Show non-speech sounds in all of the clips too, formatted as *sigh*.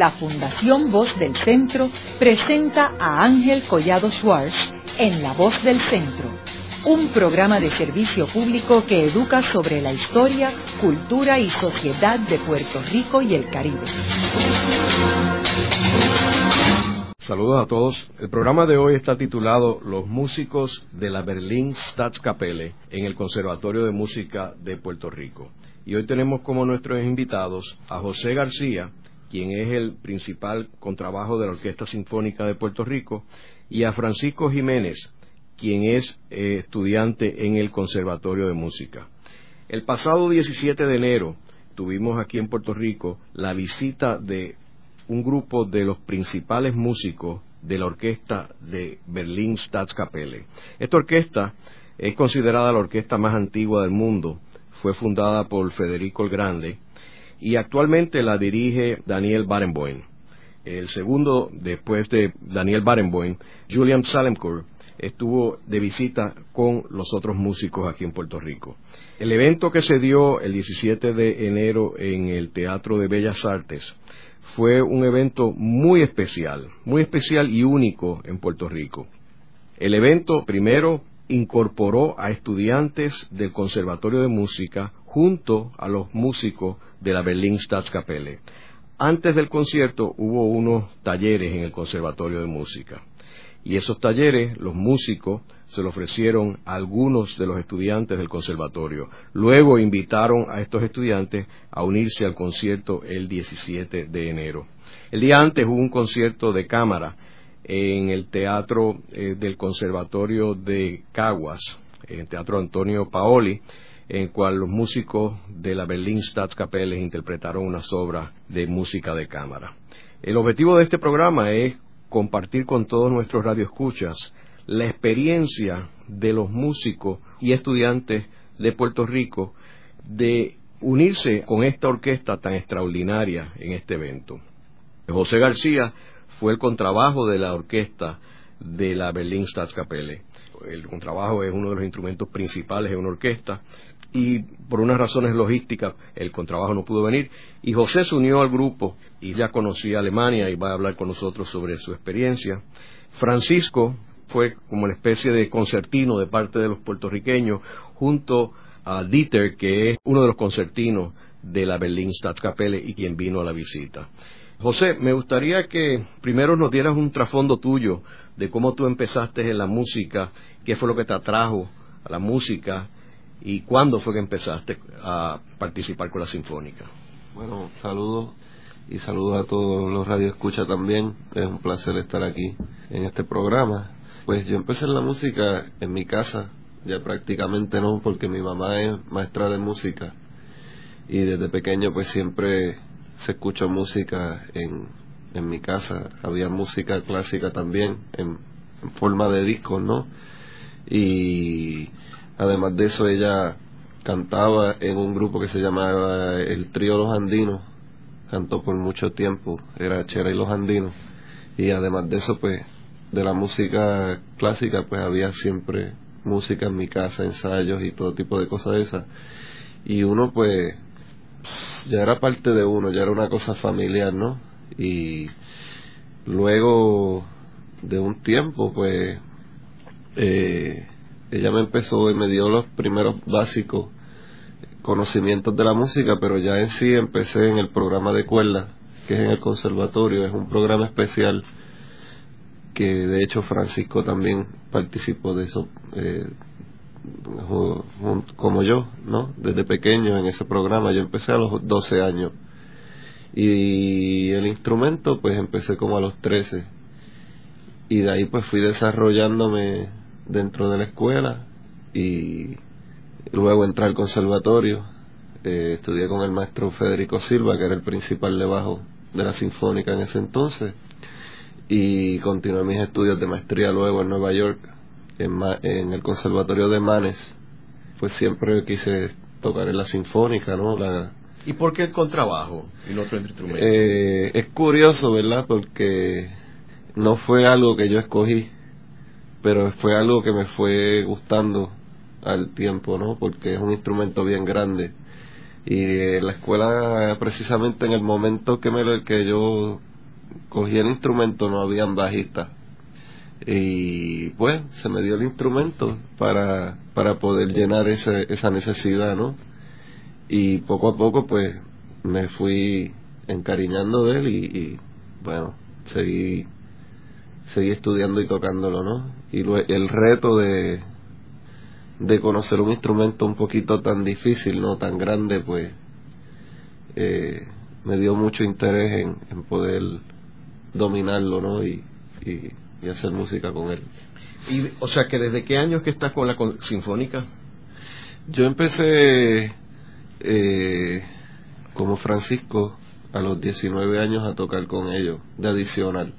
la Fundación Voz del Centro presenta a Ángel Collado Schwartz en La Voz del Centro, un programa de servicio público que educa sobre la historia, cultura y sociedad de Puerto Rico y el Caribe. Saludos a todos. El programa de hoy está titulado Los músicos de la Berlin Staatskapelle en el Conservatorio de Música de Puerto Rico. Y hoy tenemos como nuestros invitados a José García, quien es el principal contrabajo de la Orquesta Sinfónica de Puerto Rico, y a Francisco Jiménez, quien es eh, estudiante en el Conservatorio de Música. El pasado 17 de enero tuvimos aquí en Puerto Rico la visita de un grupo de los principales músicos de la orquesta de Berlin Staatskapelle. Esta orquesta es considerada la orquesta más antigua del mundo, fue fundada por Federico el Grande y actualmente la dirige Daniel Barenboim. El segundo, después de Daniel Barenboim, Julian Salemcourt, estuvo de visita con los otros músicos aquí en Puerto Rico. El evento que se dio el 17 de enero en el Teatro de Bellas Artes fue un evento muy especial, muy especial y único en Puerto Rico. El evento primero incorporó a estudiantes del Conservatorio de Música junto a los músicos de la Berlin Staatskapelle. Antes del concierto hubo unos talleres en el Conservatorio de Música y esos talleres los músicos se lo ofrecieron a algunos de los estudiantes del conservatorio. Luego invitaron a estos estudiantes a unirse al concierto el 17 de enero. El día antes hubo un concierto de cámara en el teatro eh, del conservatorio de Caguas, en el teatro Antonio Paoli, en cual los músicos de la Berlin Staatskapelle interpretaron unas obras de música de cámara. El objetivo de este programa es compartir con todos nuestros radioescuchas la experiencia de los músicos y estudiantes de Puerto Rico de unirse con esta orquesta tan extraordinaria en este evento. José García fue el contrabajo de la orquesta de la Berlin Staatskapelle. El contrabajo es uno de los instrumentos principales de una orquesta y por unas razones logísticas el contrabajo no pudo venir y José se unió al grupo y ya conocía Alemania y va a hablar con nosotros sobre su experiencia. Francisco fue como una especie de concertino de parte de los puertorriqueños junto a Dieter, que es uno de los concertinos de la Berlin Staatskapelle y quien vino a la visita. José, me gustaría que primero nos dieras un trasfondo tuyo de cómo tú empezaste en la música, qué fue lo que te atrajo a la música y cuándo fue que empezaste a participar con la Sinfónica. Bueno, saludos y saludos a todos los radioescuchas también. Es un placer estar aquí en este programa. Pues yo empecé en la música en mi casa, ya prácticamente no, porque mi mamá es maestra de música y desde pequeño pues siempre se escuchó música en, en mi casa. Había música clásica también en, en forma de discos, ¿no? Y además de eso ella cantaba en un grupo que se llamaba el Trío Los Andinos, cantó por mucho tiempo, era Chera y Los Andinos, y además de eso pues de la música clásica, pues había siempre música en mi casa, ensayos y todo tipo de cosas de esas. Y uno, pues, ya era parte de uno, ya era una cosa familiar, ¿no? Y luego de un tiempo, pues, eh, ella me empezó y me dio los primeros básicos conocimientos de la música, pero ya en sí empecé en el programa de cuerda, que es en el conservatorio, es un programa especial que de hecho Francisco también participó de eso eh, como yo, ¿no? Desde pequeño en ese programa, yo empecé a los 12 años. Y el instrumento pues empecé como a los 13 y de ahí pues fui desarrollándome dentro de la escuela y luego entré al conservatorio, eh, estudié con el maestro Federico Silva que era el principal de bajo de la sinfónica en ese entonces y continué mis estudios de maestría luego en Nueva York, en, el Conservatorio de Manes. Pues siempre quise tocar en la sinfónica, ¿no? La, ¿Y por qué el contrabajo y no otro instrumento? Eh, es curioso, ¿verdad? Porque no fue algo que yo escogí, pero fue algo que me fue gustando al tiempo, ¿no? Porque es un instrumento bien grande. Y en la escuela, precisamente en el momento que, me, que yo cogí el instrumento, no habían bajistas. Y pues se me dio el instrumento para, para poder llenar ese, esa necesidad, ¿no? Y poco a poco pues me fui encariñando de él y, bueno, seguí, seguí estudiando y tocándolo, ¿no? Y el reto de, de conocer un instrumento un poquito tan difícil, no tan grande, pues eh, me dio mucho interés en, poder dominarlo, ¿no? Y, y, hacer música con él. Y, o sea, que desde qué años que estás con la sinfónica? Yo empecé eh, como Francisco a los 19 años a tocar con ellos, de adicional.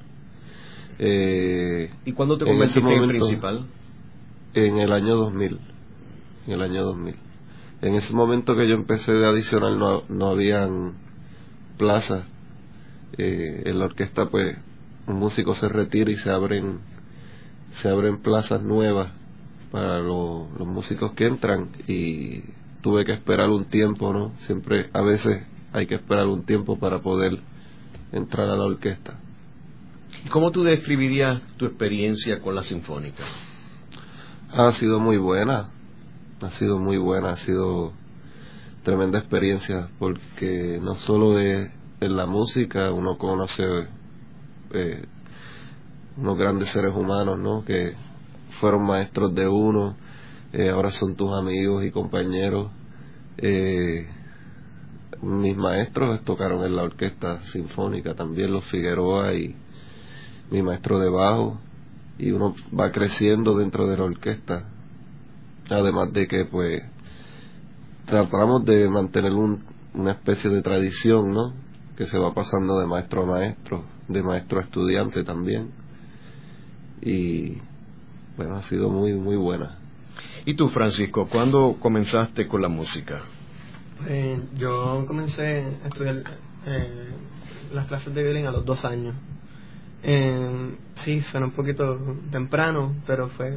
Eh, ¿Y cuándo te convertiste en, principal? En el año 2000. En el año 2000. En ese momento que yo empecé de adicional no, no habían plazas. Eh, en la orquesta, pues, un músico se retira y se abren, se abren plazas nuevas para los músicos que entran y tuve que esperar un tiempo, ¿no? Siempre, a veces hay que esperar un tiempo para poder entrar a la orquesta. ¿Cómo tú describirías tu experiencia con la sinfónica? Ha sido muy buena, ha sido muy buena, ha sido tremenda experiencia porque no solo de en la música uno conoce eh, unos grandes seres humanos, ¿no? Que fueron maestros de uno, eh, ahora son tus amigos y compañeros. Eh, mis maestros tocaron en la orquesta sinfónica también, los Figueroa y mi maestro de bajo, y uno va creciendo dentro de la orquesta. Además de que, pues, tratamos de mantener una especie de tradición, ¿no? Que se va pasando de maestro a maestro, de maestro a estudiante también. Y, bueno, ha sido muy, muy buena. ¿Y tú, Francisco, cuándo comenzaste con la música? Eh, yo comencé a estudiar eh, las clases de violín a los dos años. Eh, sí, suena un poquito temprano, pero fue,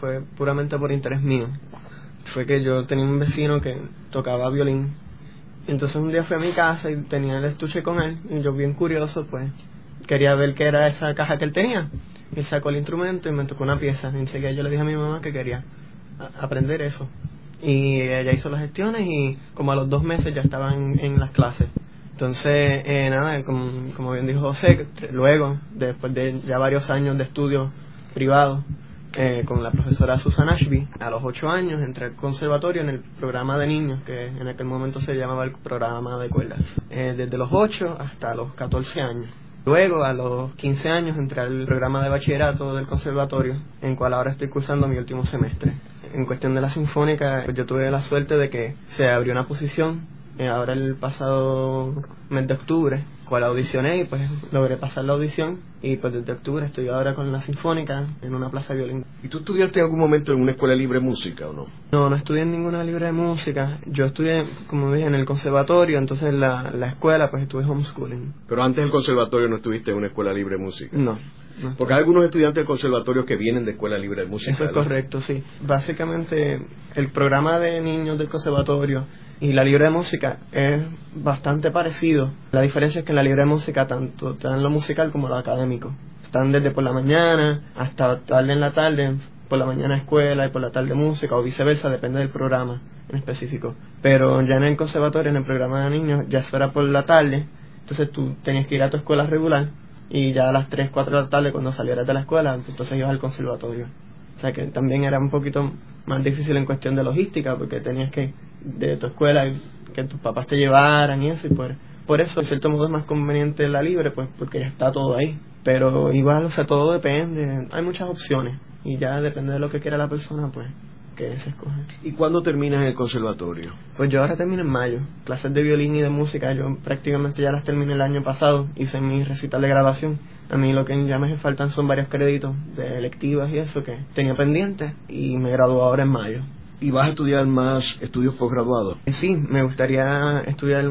fue puramente por interés mío. Fue que yo tenía un vecino que tocaba violín. Entonces un día fui a mi casa y tenía el estuche con él. Y yo, bien curioso, pues quería ver qué era esa caja que él tenía. Y sacó el instrumento y me tocó una pieza. Y enseguida yo le dije a mi mamá que quería aprender eso y ella hizo las gestiones y como a los dos meses ya estaba en, las clases. Entonces, eh, nada, como, como, bien dijo José, luego, después de ya varios años de estudio privado eh, con la profesora Susan Ashby, a los ocho años entré al conservatorio en el programa de niños, que en aquel momento se llamaba el programa de cuerdas, eh, desde los ocho hasta los catorce años. Luego, a los 15 años, entré al programa de bachillerato del conservatorio, en cual ahora estoy cursando mi último semestre en cuestión de la sinfónica, pues yo tuve la suerte de que se abrió una posición eh, ahora el pasado mes de octubre, cual audicioné y pues logré pasar la audición y pues desde octubre estoy ahora con la sinfónica en una plaza de violín. ¿Y tú estudiaste en algún momento en una escuela libre de música o no? No, no estudié en ninguna libre de música. Yo estudié, como dije, en el conservatorio, entonces la, la escuela pues estuve homeschooling. Pero antes del conservatorio no estuviste en una escuela libre de música. No. Porque hay algunos estudiantes del conservatorio que vienen de escuela libre de música. Eso es correcto, sí. Básicamente el programa de niños del conservatorio y la libre de música es bastante parecido. La diferencia es que en la libre de música tanto en lo musical como lo académico. Están desde por la mañana hasta tarde en la tarde, por la mañana escuela y por la tarde música o viceversa, depende del programa en específico. Pero ya en el conservatorio, en el programa de niños, ya eso era por la tarde, entonces tú tenías que ir a tu escuela regular y ya a las 3, 4 de la tarde cuando salieras de la escuela, entonces ibas al conservatorio. O sea que también era un poquito más difícil en cuestión de logística porque tenías que de tu escuela que tus papás te llevaran y eso y por, por eso en cierto modo es más conveniente la libre pues porque ya está todo ahí pero igual o sea todo depende hay muchas opciones y ya depende de lo que quiera la persona pues que se escoge. ¿Y cuándo terminas el conservatorio? Pues yo ahora termino en mayo. Clases de violín y de música, yo prácticamente ya las terminé el año pasado. Hice mi recital de grabación. A mí lo que ya me faltan son varios créditos de electivas y eso que tenía pendientes y me graduó ahora en mayo. ¿Y vas a estudiar más estudios posgraduados? Eh, sí, me gustaría estudiar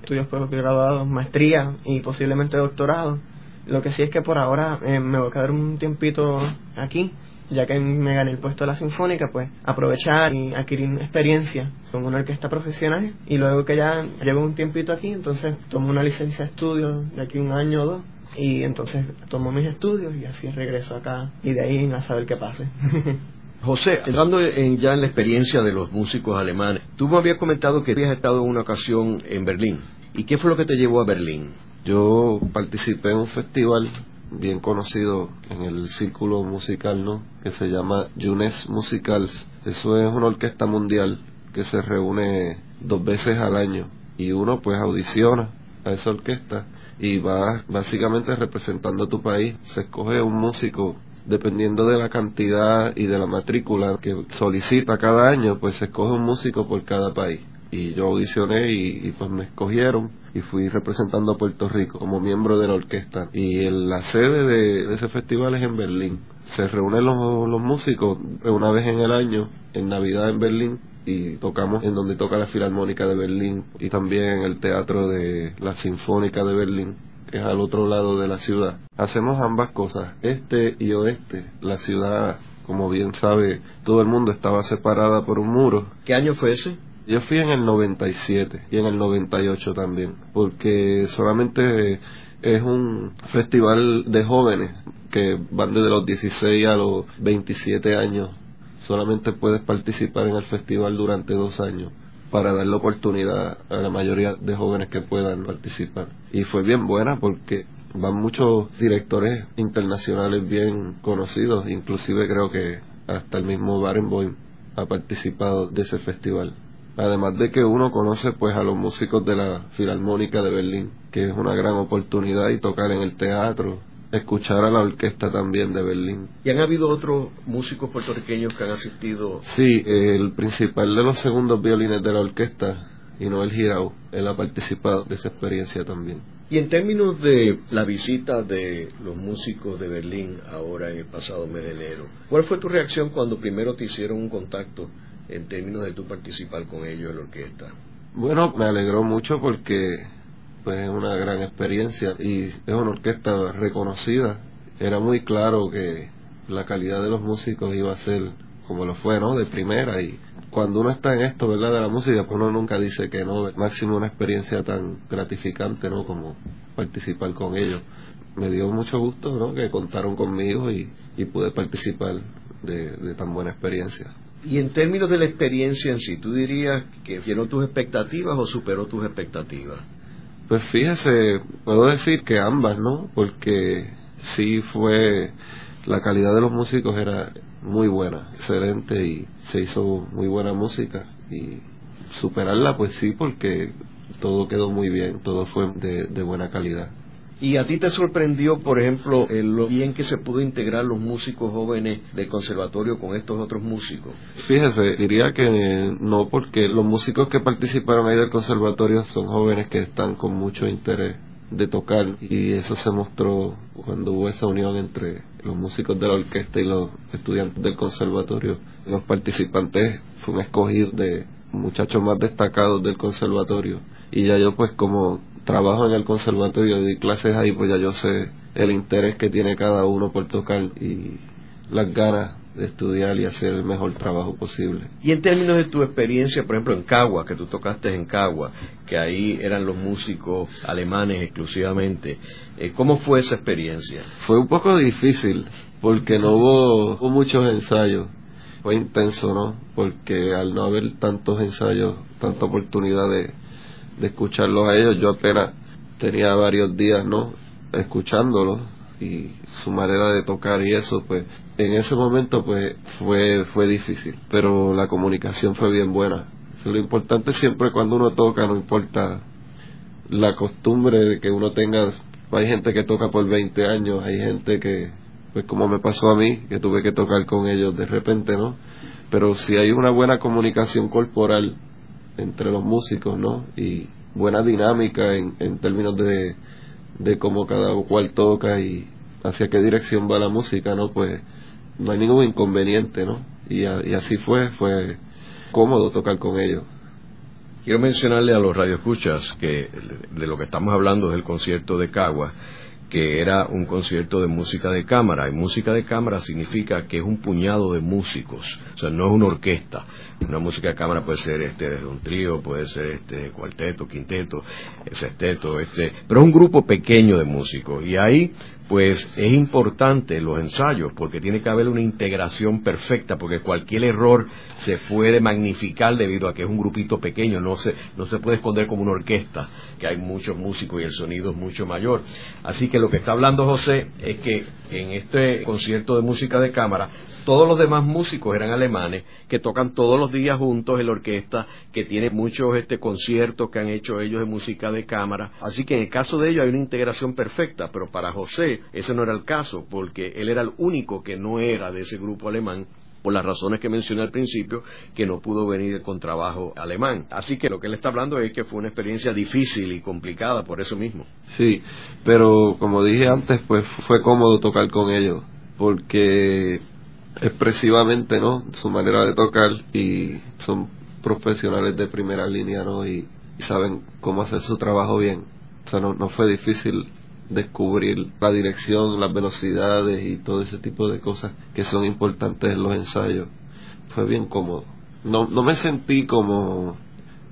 estudios posgraduados, maestría y posiblemente doctorado. Lo que sí es que por ahora eh, me voy a quedar un tiempito aquí ya que me gané el puesto de la sinfónica, pues aprovechar y adquirir experiencia con una orquesta profesional y luego que ya llevo un tiempito aquí, entonces tomo una licencia de estudio de aquí un año o dos y entonces tomo mis estudios y así regreso acá y de ahí a saber qué pase. *laughs* José, entrando ya en la experiencia de los músicos alemanes, tú me habías comentado que habías estado en una ocasión en Berlín. ¿Y qué fue lo que te llevó a Berlín? Yo participé en un festival bien conocido en el círculo musical, ¿no? Que se llama Junes Musicals. Eso es una orquesta mundial que se reúne dos veces al año y uno pues audiciona a esa orquesta y va básicamente representando a tu país. Se escoge un músico dependiendo de la cantidad y de la matrícula que solicita cada año, pues se escoge un músico por cada país. Y yo audicioné y, pues me escogieron y fui representando a Puerto Rico como miembro de la orquesta. Y la sede de, ese festival es en Berlín. Se reúnen los, los músicos una vez en el año, en Navidad en Berlín, y tocamos en donde toca la Filarmónica de Berlín y también en el Teatro de la Sinfónica de Berlín que es al otro lado de la ciudad. Hacemos ambas cosas, este y oeste. La ciudad, como bien sabe todo el mundo, estaba separada por un muro. ¿Qué año fue ese? Yo fui en el 97 y en el 98 también, porque solamente es un festival de jóvenes que van desde los 16 a los 27 años. Solamente puedes participar en el festival durante dos años para dar la oportunidad a la mayoría de jóvenes que puedan participar. Y fue bien buena porque van muchos directores internacionales bien conocidos, inclusive creo que hasta el mismo Barenboim ha participado de ese festival. Además de que uno conoce pues a los músicos de la Filarmónica de Berlín, que es una gran oportunidad y tocar en el teatro, escuchar a la orquesta también de Berlín. ¿Y han habido otros músicos puertorriqueños que han asistido? Sí, el principal de los segundos violines de la orquesta, y Noel Girau, él ha participado de esa experiencia también. Y en términos de la visita de los músicos de Berlín ahora en el pasado mes de enero, ¿cuál fue tu reacción cuando primero te hicieron un contacto en términos de tu participar con ellos en la orquesta? Bueno, me alegró mucho porque pues es una gran experiencia y es una orquesta reconocida. Era muy claro que la calidad de los músicos iba a ser como lo fue, ¿no? De primera y cuando uno está en esto, ¿verdad? De la música, pues uno nunca dice que no. Máximo una experiencia tan gratificante, ¿no? Como participar con ellos. Me dio mucho gusto, ¿no? Que contaron conmigo y, y pude participar de, de tan buena experiencia. Y en términos de la experiencia en sí, ¿tú dirías que llenó tus expectativas o superó tus expectativas? Pues fíjese, puedo decir que ambas, ¿no? Porque sí fue, la calidad de los músicos era muy buena, excelente y se hizo muy buena música y superarla pues sí porque todo quedó muy bien, todo fue de, buena calidad. ¿Y a ti te sorprendió, por ejemplo, lo bien que se pudo integrar los músicos jóvenes del conservatorio con estos otros músicos? Fíjese, diría que no, porque los músicos que participaron ahí del conservatorio son jóvenes que están con mucho interés de tocar y eso se mostró cuando hubo esa unión entre los músicos de la orquesta y los estudiantes del conservatorio. Los participantes fueron escogidos de muchachos más destacados del conservatorio y ya yo pues como trabajo en el conservatorio y di clases ahí, pues ya yo sé el interés que tiene cada uno por tocar y las ganas de estudiar y hacer el mejor trabajo posible. Y en términos de tu experiencia, por ejemplo, en Cagua, que tú tocaste en Cagua, que ahí eran los músicos alemanes exclusivamente, eh, ¿cómo fue esa experiencia? Fue un poco difícil, porque no hubo, hubo muchos ensayos. Fue intenso, ¿no? Porque al no haber tantos ensayos, tanta oportunidad de, de escucharlos a ellos. Yo apenas tenía varios días, ¿no? Escuchándolos y su manera de tocar y eso, pues en ese momento pues fue, fue difícil, pero la comunicación fue bien buena. lo importante siempre cuando uno toca, no importa la costumbre de que uno tenga, hay gente que toca por 20 años, hay gente que, pues como me pasó a mí, que tuve que tocar con ellos de repente, ¿no? Pero si hay una buena comunicación corporal, entre los músicos, ¿no? Y buena dinámica en, en términos de, de cómo cada cual toca y hacia qué dirección va la música, ¿no? Pues no hay ningún inconveniente, ¿no? Y, y así fue, fue cómodo tocar con ellos. Quiero mencionarle a los radioescuchas que de lo que estamos hablando es el concierto de Cagua, que era un concierto de música de cámara. Y música de cámara significa que es un puñado de músicos, o sea, no es una orquesta. Una música de cámara puede ser este desde un trío, puede ser este cuarteto, quinteto, sexteto, este, pero es un grupo pequeño de músicos. Y ahí pues es importante los ensayos porque tiene que haber una integración perfecta porque cualquier error se puede magnificar debido a que es un grupito pequeño, no se, no se puede esconder como una orquesta, que hay muchos músicos y el sonido es mucho mayor. Así que lo que está hablando José es que en este concierto de música de cámara todos los demás músicos eran alemanes que tocan todos los días juntos en la orquesta, que tiene muchos este, conciertos que han hecho ellos de música de cámara. Así que en el caso de ellos hay una integración perfecta, pero para José ese no era el caso, porque él era el único que no era de ese grupo alemán por las razones que mencioné al principio, que no pudo venir con trabajo alemán. Así que lo que él está hablando es que fue una experiencia difícil y complicada por eso mismo. Sí, pero como dije antes, pues fue cómodo tocar con ellos, porque expresivamente, ¿no? Su manera de tocar y son profesionales de primera línea, ¿no? Y, saben cómo hacer su trabajo bien. O sea, no, no fue difícil descubrir la dirección, las velocidades y todo ese tipo de cosas que son importantes en los ensayos. Fue bien cómodo. No, no me sentí como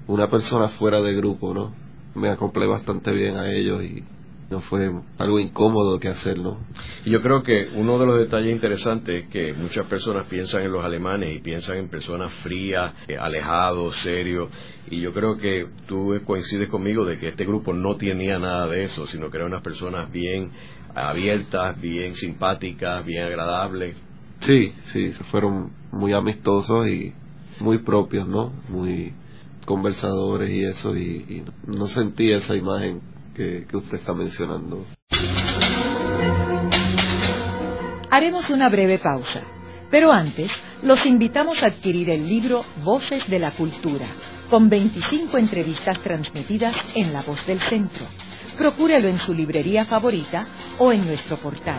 una persona fuera de grupo, ¿no? Me acoplé bastante bien a ellos y no fue algo incómodo que hacerlo. Y yo creo que uno de los detalles interesantes es que muchas personas piensan en los alemanes y piensan en personas frías, eh, alejados, serios, y yo creo que tú coincides conmigo de que este grupo no tenía nada de eso, sino que eran unas personas bien abiertas, bien simpáticas, bien agradables. Sí, sí, fueron muy amistosos y muy propios, ¿no? Muy conversadores y eso, y no sentí esa imagen que, usted está mencionando. Haremos una breve pausa, pero antes los invitamos a adquirir el libro Voces de la Cultura, con 25 entrevistas transmitidas en La Voz del Centro. Procúrelo en su librería favorita o en nuestro portal.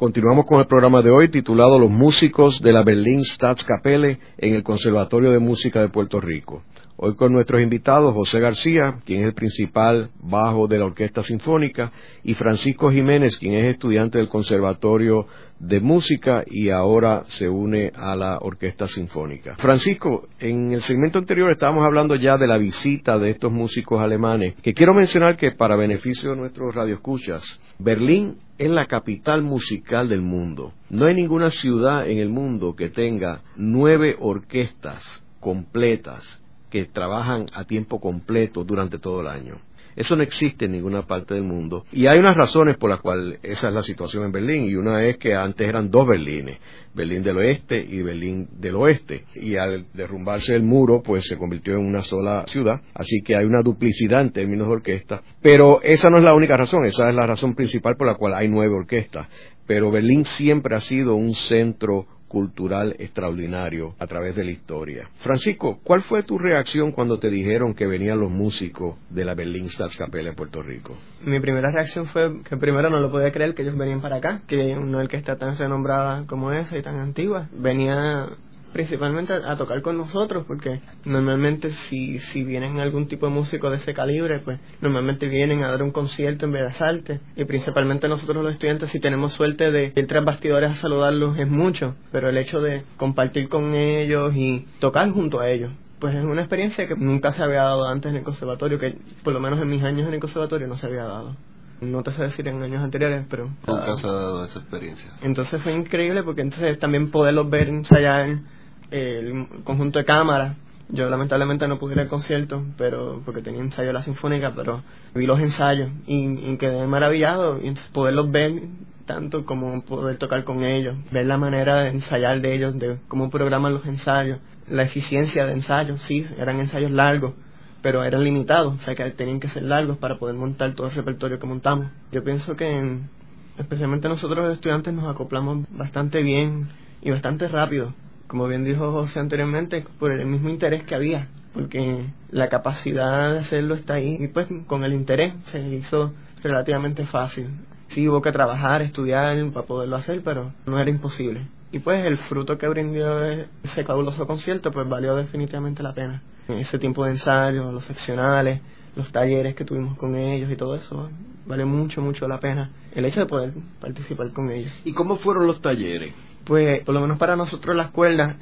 Continuamos con el programa de hoy titulado Los músicos de la Berlin Staatskapelle en el Conservatorio de Música de Puerto Rico. Hoy con nuestros invitados José García, quien es el principal bajo de la Orquesta Sinfónica, y Francisco Jiménez, quien es estudiante del Conservatorio de música y ahora se une a la orquesta sinfónica. Francisco, en el segmento anterior estábamos hablando ya de la visita de estos músicos alemanes, que quiero mencionar que para beneficio de nuestros radioescuchas, Berlín es la capital musical del mundo. No hay ninguna ciudad en el mundo que tenga nueve orquestas completas que trabajan a tiempo completo durante todo el año. Eso no existe en ninguna parte del mundo. Y hay unas razones por las cuales esa es la situación en Berlín. Y una es que antes eran dos Berlines, Berlín del Oeste y Berlín del Oeste. Y al derrumbarse el muro, pues se convirtió en una sola ciudad. Así que hay una duplicidad en términos de orquesta. Pero esa no es la única razón, esa es la razón principal por la cual hay nueve orquestas. Pero Berlín siempre ha sido un centro cultural extraordinario a través de la historia. Francisco, ¿cuál fue tu reacción cuando te dijeron que venían los músicos de la Berlin Staatskapelle en Puerto Rico? Mi primera reacción fue que primero no lo podía creer que ellos venían para acá, que que está tan renombrada como esa y tan antigua. Venía principalmente a, tocar con nosotros porque normalmente si, si vienen algún tipo de músico de ese calibre pues normalmente vienen a dar un concierto en Bellas Artes. Y principalmente nosotros los estudiantes si tenemos suerte de ir tras bastidores a saludarlos es mucho. Pero el hecho de compartir con ellos y tocar junto a ellos pues es una experiencia que nunca se había dado antes en el conservatorio que por lo menos en mis años en el conservatorio no se había dado. No te sé decir en años anteriores, pero... Nunca se ha dado esa experiencia. Entonces fue increíble porque entonces también poderlos ver ensayar el conjunto de cámaras. Yo lamentablemente no pude ir al concierto, pero porque tenía ensayo de la sinfónica, pero vi los ensayos y, quedé maravillado y poderlos ver tanto como poder tocar con ellos, ver la manera de ensayar de ellos, de cómo programan los ensayos, la eficiencia de ensayos, sí, eran ensayos largos, pero eran limitados, o sea que tenían que ser largos para poder montar todo el repertorio que montamos. Yo pienso que especialmente nosotros los estudiantes nos acoplamos bastante bien y bastante rápido, como bien dijo José anteriormente, por el mismo interés que había, porque la capacidad de hacerlo está ahí y pues con el interés se hizo relativamente fácil. Sí hubo que trabajar, estudiar para poderlo hacer, pero no era imposible. Y pues el fruto que brindó ese fabuloso concierto pues valió definitivamente la pena. Ese tiempo de ensayo, los seccionales, los talleres que tuvimos con ellos y todo eso, vale mucho, mucho la pena el hecho de poder participar con ellos. ¿Y cómo fueron los talleres? Pues por lo menos para nosotros la escuela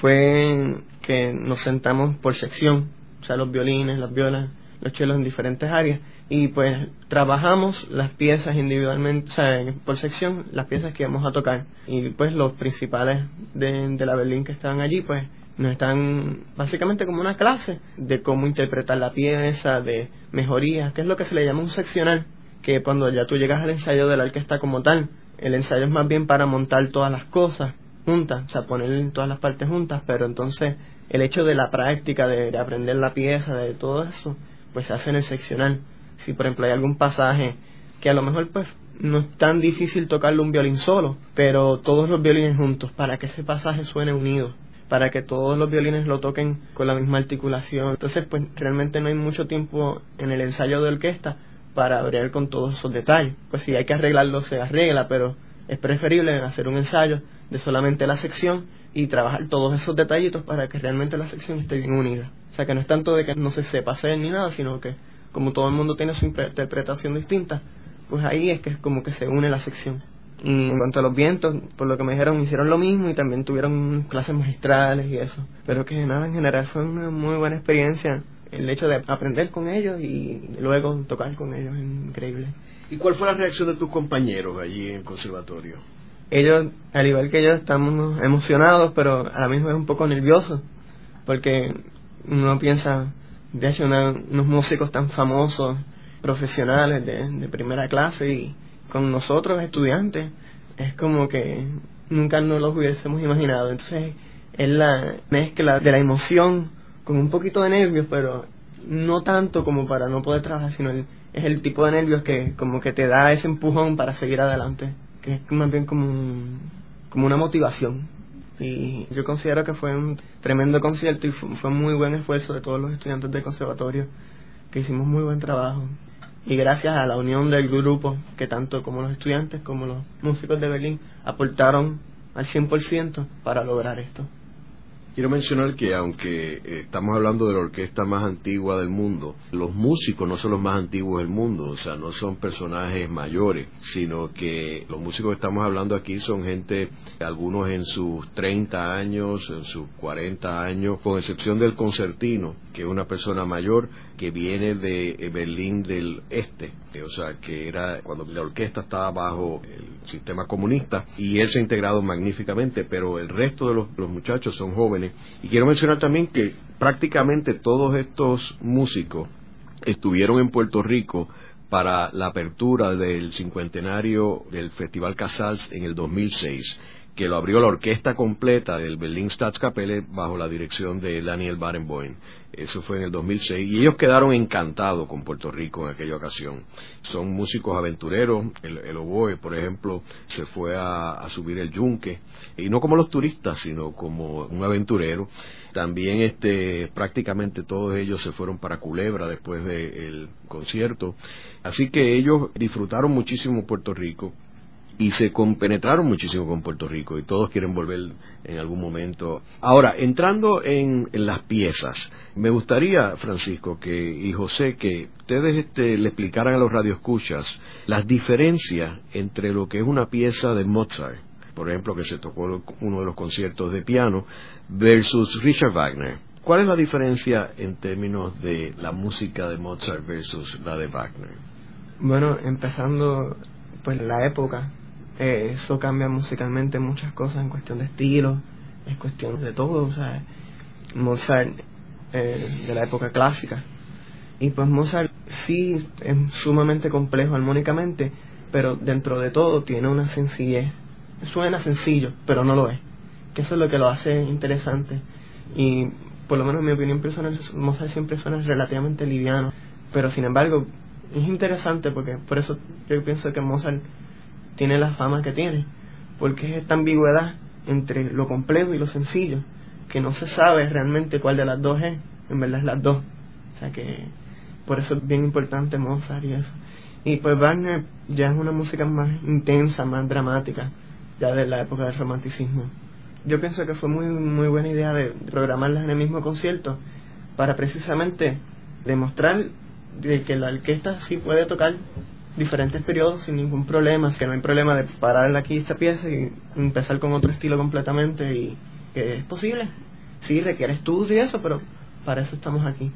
fue que nos sentamos por sección, o sea, los violines, las violas, los chelos en diferentes áreas y pues trabajamos las piezas individualmente, o sea, por sección, las piezas que íbamos a tocar. Y pues los principales de, de la Berlín que estaban allí pues nos están básicamente como una clase de cómo interpretar la pieza, de mejorías, que es lo que se le llama un seccional, que cuando ya tú llegas al ensayo de la orquesta como tal, el ensayo es más bien para montar todas las cosas juntas, o sea, poner todas las partes juntas, pero entonces el hecho de la práctica, de, aprender la pieza, de todo eso, pues se hace en el seccional. Si por ejemplo hay algún pasaje que a lo mejor pues no es tan difícil tocarlo un violín solo, pero todos los violines juntos para que ese pasaje suene unido para que todos los violines lo toquen con la misma articulación. Entonces, pues realmente no hay mucho tiempo en el ensayo de orquesta para abrir con todos esos detalles. Pues si hay que arreglarlo, se arregla, pero es preferible hacer un ensayo de solamente la sección y trabajar todos esos detallitos para que realmente la sección esté bien unida. O sea, que no es tanto de que no se sepa hacer ni nada, sino que como todo el mundo tiene su interpretación distinta, pues ahí es que es como que se une la sección. Y en cuanto a los vientos, por lo que me dijeron, hicieron lo mismo y también tuvieron clases magistrales y eso. Pero que nada, en general fue una muy buena experiencia el hecho de aprender con ellos y luego tocar con ellos, es increíble. ¿Y cuál fue la reacción de tus compañeros allí en el conservatorio? Ellos, al igual que yo, estamos emocionados, pero a la misma vez un poco nerviosos, porque uno piensa, de hecho, unos músicos tan famosos, profesionales de, de primera clase y con nosotros estudiantes es como que nunca nos los hubiésemos imaginado. Entonces es la mezcla de la emoción con un poquito de nervios, pero no tanto como para no poder trabajar, sino es el tipo de nervios que como que te da ese empujón para seguir adelante, que es más bien como, como una motivación. Y yo considero que fue un tremendo concierto y fue, fue un muy buen esfuerzo de todos los estudiantes del conservatorio, que hicimos muy buen trabajo y gracias a la unión del grupo que tanto como los estudiantes como los músicos de Berlín aportaron al 100% para lograr esto. Quiero mencionar que aunque eh, estamos hablando de la orquesta más antigua del mundo, los músicos no son los más antiguos del mundo, o sea, no son personajes mayores, sino que los músicos que estamos hablando aquí son gente, algunos en sus 30 años, en sus 40 años, con excepción del concertino, que es una persona mayor que viene de Berlín del Este, o sea, que era cuando la orquesta estaba bajo el sistema comunista y él se ha integrado magníficamente, pero el resto de los muchachos son jóvenes. Y quiero mencionar también que prácticamente todos estos músicos estuvieron en Puerto Rico para la apertura del cincuentenario del Festival Casals en el 2006 que lo abrió la orquesta completa del Berlin Staatskapelle bajo la dirección de Daniel Barenboim. Eso fue en el 2006 y ellos quedaron encantados con Puerto Rico en aquella ocasión. Son músicos aventureros, el, oboe, por ejemplo, se fue a, subir el yunque y no como los turistas, sino como un aventurero. También este prácticamente todos ellos se fueron para Culebra después del concierto. Así que ellos disfrutaron muchísimo Puerto Rico y se compenetraron muchísimo con Puerto Rico y todos quieren volver en algún momento. Ahora, entrando en, las piezas, me gustaría, Francisco que, y José, que ustedes este, le explicaran a los radioescuchas las diferencias entre lo que es una pieza de Mozart, por ejemplo, que se tocó uno de los conciertos de piano, versus Richard Wagner. ¿Cuál es la diferencia en términos de la música de Mozart versus la de Wagner? Bueno, empezando pues la época eh, eso cambia musicalmente muchas cosas en cuestión de estilo, es cuestión de todo, o sea, Mozart eh, de la época clásica. Y pues Mozart sí es sumamente complejo armónicamente, pero dentro de todo tiene una sencillez. Suena sencillo, pero no lo es. Que eso es lo que lo hace interesante. Y por lo menos en mi opinión personal, Mozart siempre suena relativamente liviano, pero sin embargo es interesante porque por eso yo pienso que Mozart tiene la fama que tiene, porque es esta ambigüedad entre lo complejo y lo sencillo, que no se sabe realmente cuál de las dos es, en verdad es las dos. O sea que por eso es bien importante Mozart y eso. Y pues Wagner ya es una música más intensa, más dramática, ya de la época del romanticismo. Yo pienso que fue muy, muy buena idea de programarlas en el mismo concierto para precisamente demostrar de que la orquesta sí puede tocar diferentes periodos sin ningún problema, que no hay problema de parar aquí esta pieza y empezar con otro estilo completamente y que es posible. Sí, requiere estudio y eso, pero para eso estamos aquí.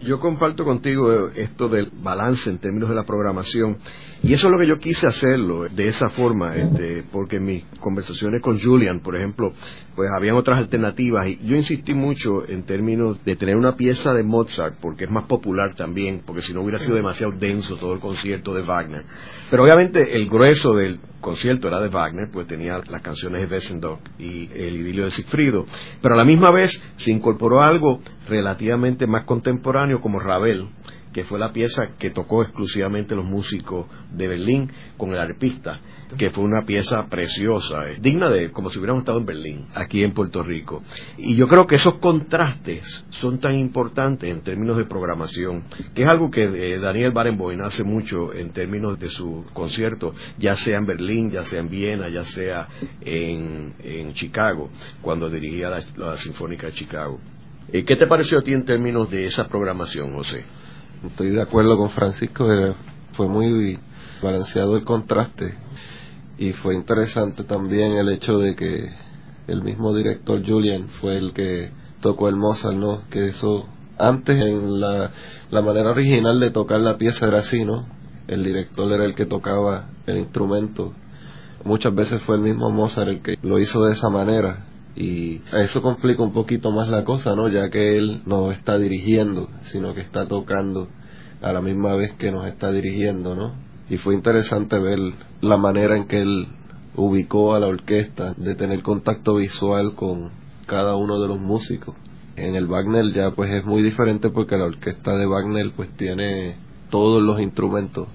Yo comparto contigo esto del balance en términos de la programación y eso es lo que yo quise hacerlo de esa forma, este, porque en mis conversaciones con Julian, por ejemplo, pues habían otras alternativas y yo insistí mucho en términos de tener una pieza de Mozart porque es más popular también, porque si no hubiera sido demasiado denso todo el concierto de Wagner. Pero obviamente el grueso del concierto era de Wagner, pues tenía las canciones de Wessendorf y el idilio de Sigfrido, pero a la misma vez se incorporó algo relativamente más contemporáneo como Ravel, que fue la pieza que tocó exclusivamente los músicos de Berlín con el arpista, que fue una pieza preciosa, eh, digna de como si hubiéramos estado en Berlín, aquí en Puerto Rico. Y yo creo que esos contrastes son tan importantes en términos de programación, que es algo que eh, Daniel Barenboim hace mucho en términos de su concierto, ya sea en Berlín, ya sea en Viena, ya sea en, Chicago, cuando dirigía la, la Sinfónica de Chicago. Eh, ¿Qué te pareció a ti en términos de esa programación, José? Estoy de acuerdo con Francisco, fue muy balanceado el contraste y fue interesante también el hecho de que el mismo director Julian fue el que tocó el Mozart, ¿no? Que eso antes en la, manera original de tocar la pieza era así, ¿no? El director era el que tocaba el instrumento. Muchas veces fue el mismo Mozart el que lo hizo de esa manera y eso complica un poquito más la cosa, ¿no? Ya que él no está dirigiendo, sino que está tocando a la misma vez que nos está dirigiendo, ¿no? Y fue interesante ver la manera en que él ubicó a la orquesta, de tener contacto visual con cada uno de los músicos. En el Wagner ya pues es muy diferente porque la orquesta de Wagner pues tiene todos los instrumentos,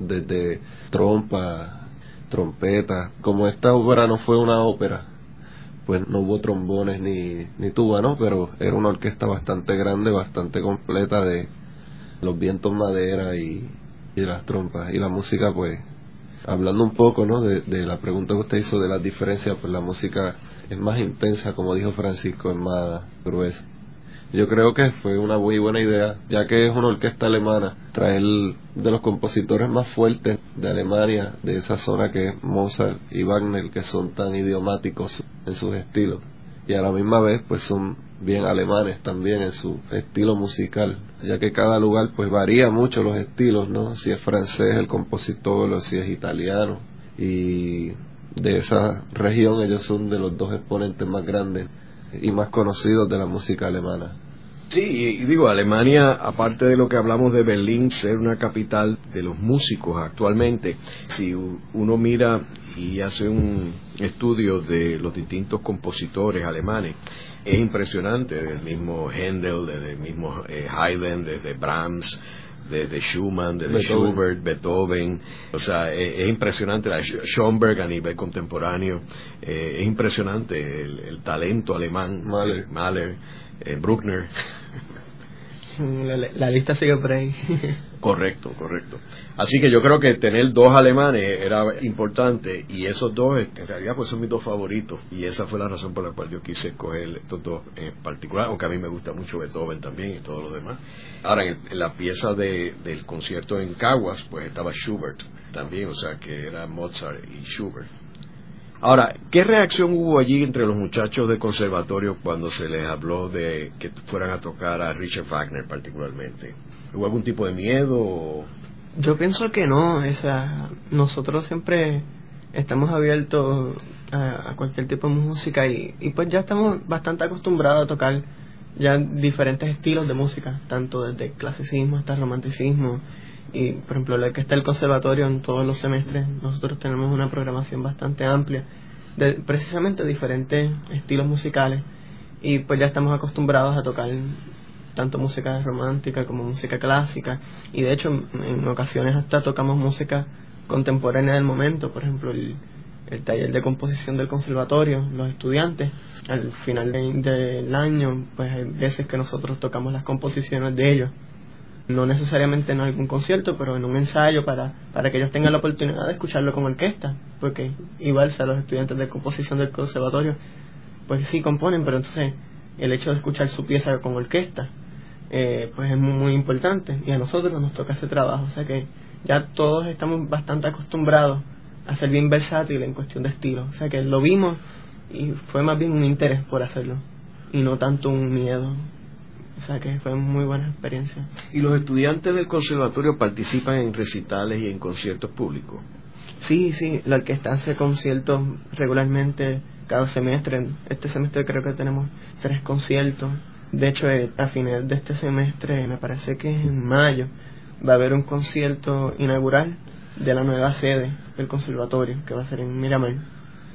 desde trompa, trompeta. Como esta ópera no fue una ópera, pues no hubo trombones ni, ni tuba, ¿no? Pero era una orquesta bastante grande, bastante completa de los vientos madera y, y las trompas. Y la música, pues, hablando un poco, ¿no? De, de la pregunta que usted hizo de las diferencias, pues la música es más intensa, como dijo Francisco, es más gruesa. Yo creo que fue una muy buena idea, ya que es una orquesta alemana, traer de los compositores más fuertes de Alemania, de esa zona que es Mozart y Wagner, que son tan idiomáticos en sus estilos, y a la misma vez pues son bien alemanes también en su estilo musical, ya que cada lugar pues varía mucho los estilos, ¿no? Si es francés el compositor o si es italiano, y de esa región ellos son de los dos exponentes más grandes y más conocidos de la música alemana. Sí, y digo, Alemania, aparte de lo que hablamos de Berlín, ser una capital de los músicos actualmente, si uno mira y hace un estudio de los distintos compositores alemanes, es impresionante, desde el mismo Händel, desde el mismo eh, Haydn, desde Brahms, desde Schumann, desde Schubert, Beethoven, o sea, es, impresionante, la Schoenberg a nivel contemporáneo, eh, es impresionante el, talento alemán, Mahler, Mahler eh, Bruckner. La, lista sigue por ahí. *laughs* correcto, correcto. Así que yo creo que tener dos alemanes era importante y esos dos en realidad pues son mis dos favoritos y esa fue la razón por la cual yo quise escoger estos dos en particular, aunque a mí me gusta mucho Beethoven también y todo lo demás. Ahora en, la pieza de, del concierto en Caguas pues estaba Schubert también, o sea que era Mozart y Schubert. Ahora, ¿qué reacción hubo allí entre los muchachos de conservatorio cuando se les habló de que fueran a tocar a Richard Wagner particularmente? ¿Hubo algún tipo de miedo? Yo pienso que no, o nosotros siempre estamos abiertos a, cualquier tipo de música y pues ya estamos bastante acostumbrados a tocar ya diferentes estilos de música, tanto desde clasicismo hasta romanticismo y por ejemplo la que está el conservatorio en todos los semestres nosotros tenemos una programación bastante amplia de precisamente diferentes estilos musicales. Y pues ya estamos acostumbrados a tocar tanto música romántica como música clásica. Y de hecho en, ocasiones hasta tocamos música contemporánea del momento, por ejemplo el, taller de composición del conservatorio, los estudiantes, al final del año, pues hay veces que nosotros tocamos las composiciones de ellos no necesariamente en algún concierto, pero en un ensayo para, para que ellos tengan la oportunidad de escucharlo con orquesta, porque igual a los estudiantes de composición del conservatorio, pues sí componen, pero entonces el hecho de escuchar su pieza con orquesta, eh, pues es muy, muy importante y a nosotros nos toca ese trabajo, o sea que ya todos estamos bastante acostumbrados a ser bien versátiles en cuestión de estilo, o sea que lo vimos y fue más bien un interés por hacerlo y no tanto un miedo o sea que fue muy buena experiencia. ¿Y los estudiantes del conservatorio participan en recitales y en conciertos públicos? Sí, sí, la orquesta hace conciertos regularmente cada semestre. Este semestre creo que tenemos tres conciertos. De hecho, eh, a finales de este semestre, me parece que es en mayo, va a haber un concierto inaugural de la nueva sede del conservatorio, que va a ser en Miramar.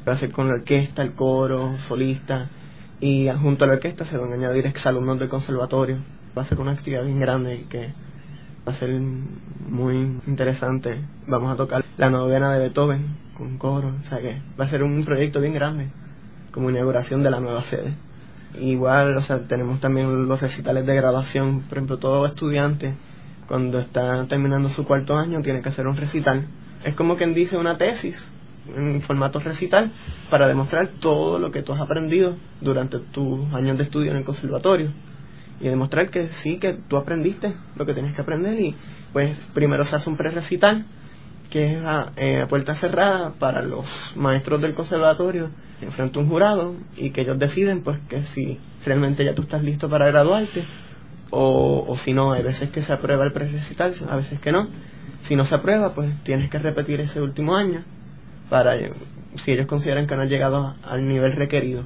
Va a ser con la orquesta, el coro, solista y junto a la orquesta se van a añadir exalumnos del conservatorio. Va a ser una actividad bien grande y que va a ser muy interesante. Vamos a tocar la novena de Beethoven con coro, o sea que va a ser un proyecto bien grande, como inauguración de la nueva sede. Igual, o sea, tenemos también los recitales de graduación, por ejemplo, todo estudiante cuando está terminando su cuarto año tiene que hacer un recital. Es como quien dice una tesis, en formato recital para demostrar todo lo que tú has aprendido durante tus años de estudio en el conservatorio y demostrar que sí, que tú aprendiste lo que tienes que aprender y pues primero se hace un pre-recital que es eh, a, puerta cerrada para los maestros del conservatorio frente a un jurado y que ellos deciden pues que si realmente ya tú estás listo para graduarte o, o si no, hay veces que se aprueba el pre-recital, a veces que no. Si no se aprueba, pues tienes que repetir ese último año para si ellos consideran que no han llegado al nivel requerido.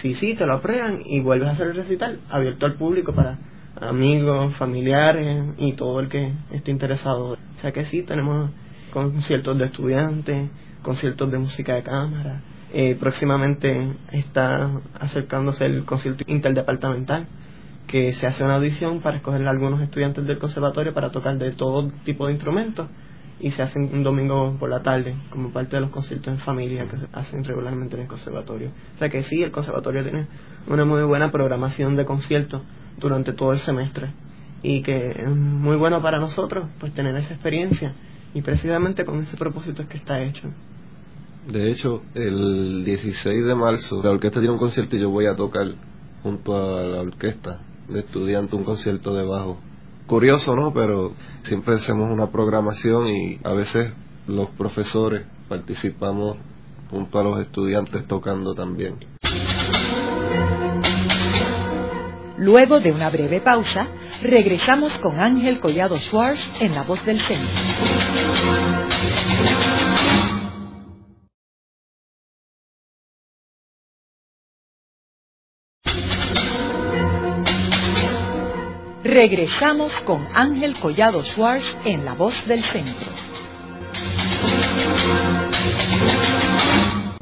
Si sí, te lo aprueban y vuelves a hacer el recital abierto al público para amigos, familiares y todo el que esté interesado. O sea que sí, tenemos conciertos de estudiantes, conciertos de música de cámara. Eh, próximamente está acercándose el concierto interdepartamental, que se hace una audición para escoger a algunos estudiantes del conservatorio para tocar de todo tipo de instrumentos y se hacen un domingo por la tarde como parte de los conciertos en familia que se hacen regularmente en el conservatorio. O sea que sí, el conservatorio tiene una muy buena programación de conciertos durante todo el semestre y que es muy bueno para nosotros pues tener esa experiencia y precisamente con ese propósito es que está hecho. De hecho, el 16 de marzo la orquesta tiene un concierto y yo voy a tocar junto a la orquesta de estudiantes un concierto de bajo curioso, ¿no? Pero siempre hacemos una programación y a veces los profesores participamos junto a los estudiantes tocando también. Luego de una breve pausa, regresamos con Ángel Collado Schwartz en La Voz del Centro. Regresamos con Ángel Collado Schwartz en La Voz del Centro.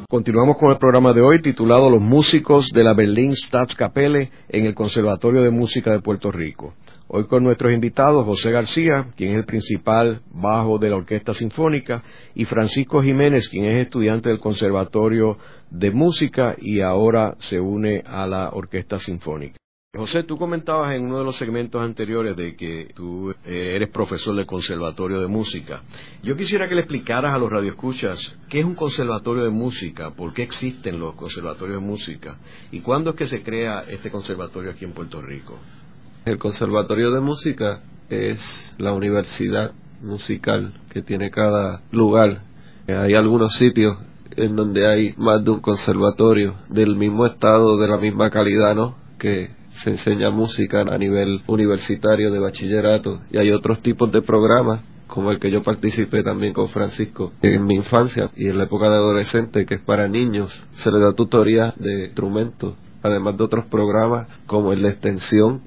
Continuamos con el programa de hoy titulado Los músicos de la Berlin Staatskapelle en el Conservatorio de Música de Puerto Rico. Hoy con nuestros invitados José García, quien es el principal bajo de la Orquesta Sinfónica, y Francisco Jiménez, quien es estudiante del Conservatorio de Música y ahora se une a la Orquesta Sinfónica. José, tú comentabas en uno de los segmentos anteriores de que tú eh, eres profesor del Conservatorio de Música. Yo quisiera que le explicaras a los radioescuchas qué es un conservatorio de música, por qué existen los conservatorios de música y cuándo es que se crea este conservatorio aquí en Puerto Rico. El Conservatorio de Música es la universidad musical que tiene cada lugar. Hay algunos sitios en donde hay más de un conservatorio del mismo estado, de la misma calidad, ¿no? Que se enseña música a nivel universitario de bachillerato y hay otros tipos de programas como el que yo participé también con Francisco en mi infancia y en la época de adolescente que es para niños. Se le da tutoría de instrumentos además de otros programas como el de extensión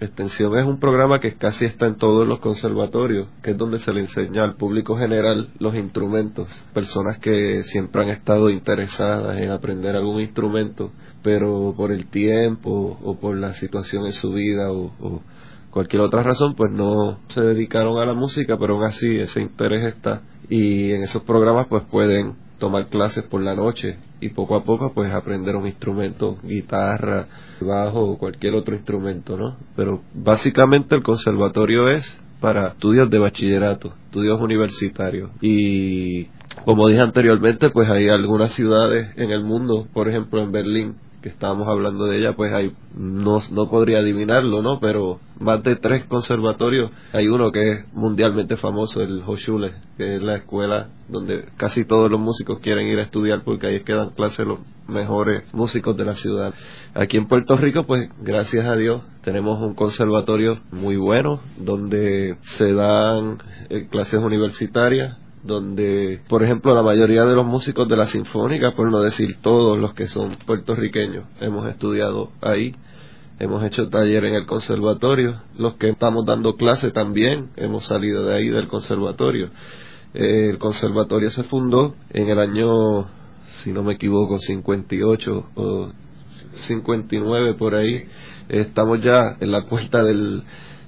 Extensión es un programa que casi está en todos los conservatorios, que es donde se le enseña al público general los instrumentos. Personas que siempre han estado interesadas en aprender algún instrumento, pero por el tiempo o por la situación en su vida o, cualquier otra razón, pues no se dedicaron a la música, pero aún así ese interés está. Y en esos programas pues pueden tomar clases por la noche y poco a poco pues aprender un instrumento, guitarra, bajo o cualquier otro instrumento, ¿no? Pero básicamente el conservatorio es para estudios de bachillerato, estudios universitarios y como dije anteriormente, pues hay algunas ciudades en el mundo, por ejemplo en Berlín, que estábamos hablando de ella, pues hay, no, no podría adivinarlo, ¿no? Pero más de tres conservatorios, hay uno que es mundialmente famoso, el Hochschule, que es la escuela donde casi todos los músicos quieren ir a estudiar porque ahí es que dan clases los mejores músicos de la ciudad. Aquí en Puerto Rico, pues gracias a Dios, tenemos un conservatorio muy bueno donde se dan eh, clases universitarias donde, por ejemplo, la mayoría de los músicos de la sinfónica, por no decir todos los que son puertorriqueños, hemos estudiado ahí, hemos hecho taller en el conservatorio, los que estamos dando clase también hemos salido de ahí del conservatorio. el conservatorio se fundó en el año, si no me equivoco, 58 o 59 por ahí. Estamos ya en la puerta del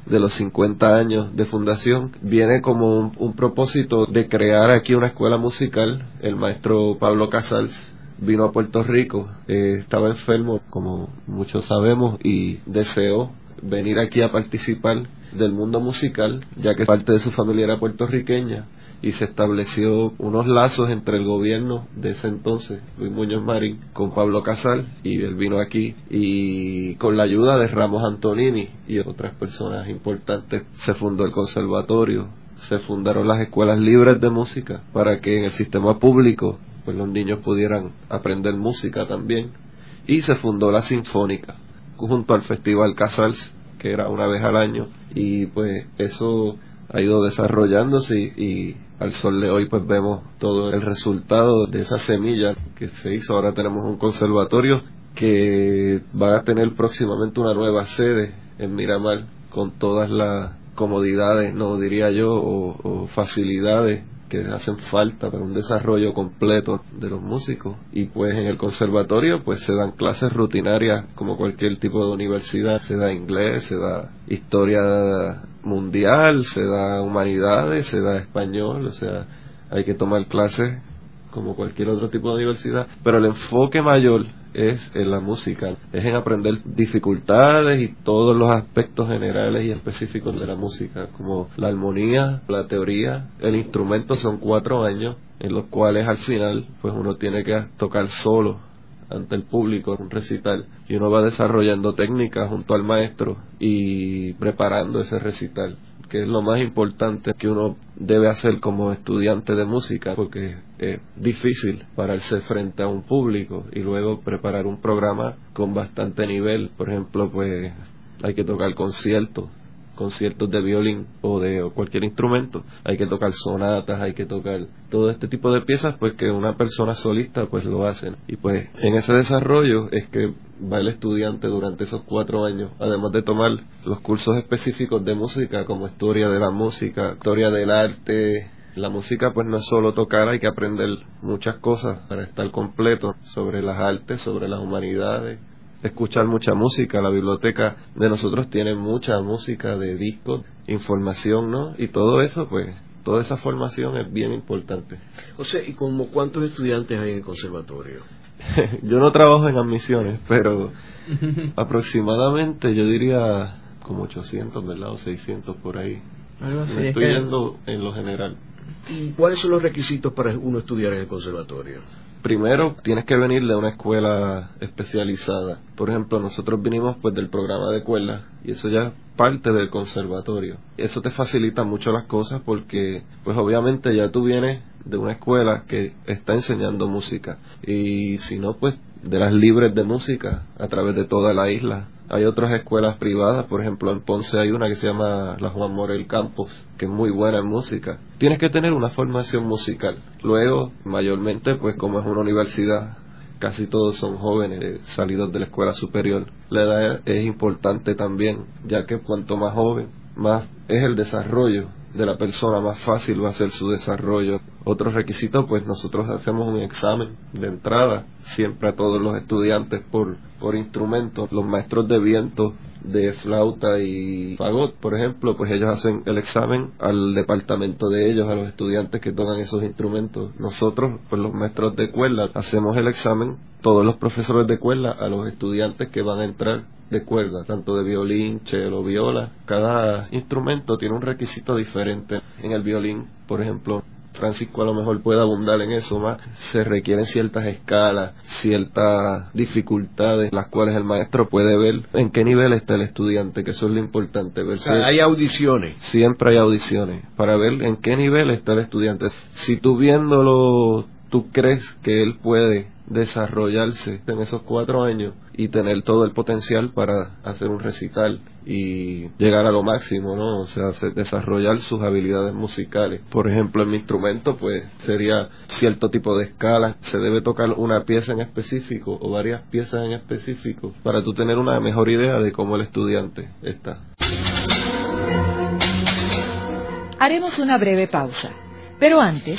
de los 50 años de fundación, viene como un, propósito de crear aquí una escuela musical. El maestro Pablo Casals vino a Puerto Rico, eh, estaba enfermo, como muchos sabemos, y deseó venir aquí a participar del mundo musical, ya que parte de su familia era puertorriqueña y se estableció unos lazos entre el gobierno de ese entonces, Luis Muñoz Marín, con Pablo Casal, y él vino aquí y con la ayuda de Ramos Antonini y otras personas importantes se fundó el conservatorio, se fundaron las escuelas libres de música para que en el sistema público pues los niños pudieran aprender música también y se fundó la Sinfónica junto al Festival Casals que era una vez al año y pues eso ha ido desarrollándose y, al sol de hoy pues vemos todo el resultado de esa semilla que se hizo. Ahora tenemos un conservatorio que va a tener próximamente una nueva sede en Miramar con todas las comodidades, no diría yo, o facilidades que hacen falta para un desarrollo completo de los músicos. Y pues en el conservatorio pues se dan clases rutinarias como cualquier tipo de universidad. Se da inglés se da historia mundial se da humanidades se da español. O sea hay que tomar clases como cualquier otro tipo de universidad. Pero el enfoque mayor es en la música, es en aprender dificultades y todos los aspectos generales y específicos de la música, como la armonía, la teoría, el instrumento son cuatro años en los cuales al final pues uno tiene que tocar solo ante el público un recital y uno va desarrollando técnicas junto al maestro y preparando ese recital que es lo más importante que uno debe hacer como estudiante de música, porque es difícil pararse frente a un público y luego preparar un programa con bastante nivel. Por ejemplo, pues hay que tocar conciertos conciertos de violín o de cualquier instrumento, hay que tocar sonatas, hay que tocar todo este tipo de piezas, pues que una persona solista pues lo hacen. Y pues en ese desarrollo es que va el estudiante durante esos cuatro años, además de tomar los cursos específicos de música como historia de la música, historia del arte, la música pues no es solo tocar, hay que aprender muchas cosas para estar completo sobre las artes, sobre las humanidades, escuchar mucha música. La biblioteca de nosotros tiene mucha música de discos, información, ¿no? Y todo eso, pues, toda esa formación es bien importante. O sea, ¿y como cuántos estudiantes hay en el conservatorio? *laughs* yo no trabajo en admisiones, pero *laughs* aproximadamente yo diría como 800, ¿verdad? O 600 por ahí. estoy yendo en lo general. ¿Y cuáles son los requisitos para uno estudiar en el conservatorio? Primero tienes que venir de una escuela especializada. Por ejemplo, nosotros vinimos pues del programa de cuerdas y eso ya es parte del conservatorio. Eso te facilita mucho las cosas porque pues obviamente ya tú vienes de una escuela que está enseñando música y si no pues de las libres de música a través de toda la isla hay otras escuelas privadas, por ejemplo en Ponce hay una que se llama la Juan Morel Campos, que es muy buena en música. Tienes que tener una formación musical. Luego, mayormente, pues como es una universidad casi todos son jóvenes salidos de la escuela superior. La edad es importante también, ya que cuanto más joven, más es el desarrollo de la persona, más fácil va a ser su desarrollo. Otro requisito, pues nosotros hacemos un examen de entrada siempre a todos los estudiantes por, por instrumentos. Los maestros de viento, de flauta y fagot, por ejemplo, pues ellos hacen el examen al departamento de ellos, a los estudiantes que tocan esos instrumentos. Nosotros, pues los maestros de cuerda, hacemos el examen, todos los profesores de cuerda, a los estudiantes que van a entrar de cuerda, tanto de violín, cello, viola. Cada instrumento tiene un requisito diferente. En el violín, por ejemplo, Francisco a lo mejor puede abundar en eso más, se requieren ciertas escalas, ciertas dificultades, las cuales el maestro puede ver en qué nivel está el estudiante, que eso es lo importante. Ver hay audiciones. Siempre hay audiciones, para ver en qué nivel está el estudiante. Si tú viéndolo, tú crees que él puede desarrollarse en esos cuatro años y tener todo el potencial para hacer un recital y llegar a lo máximo, ¿no? O sea, desarrollar sus habilidades musicales. Por ejemplo, en mi instrumento, pues sería cierto tipo de escala. Se debe tocar una pieza en específico o varias piezas en específico para tú tener una mejor idea de cómo el estudiante está. Haremos una breve pausa. Pero antes,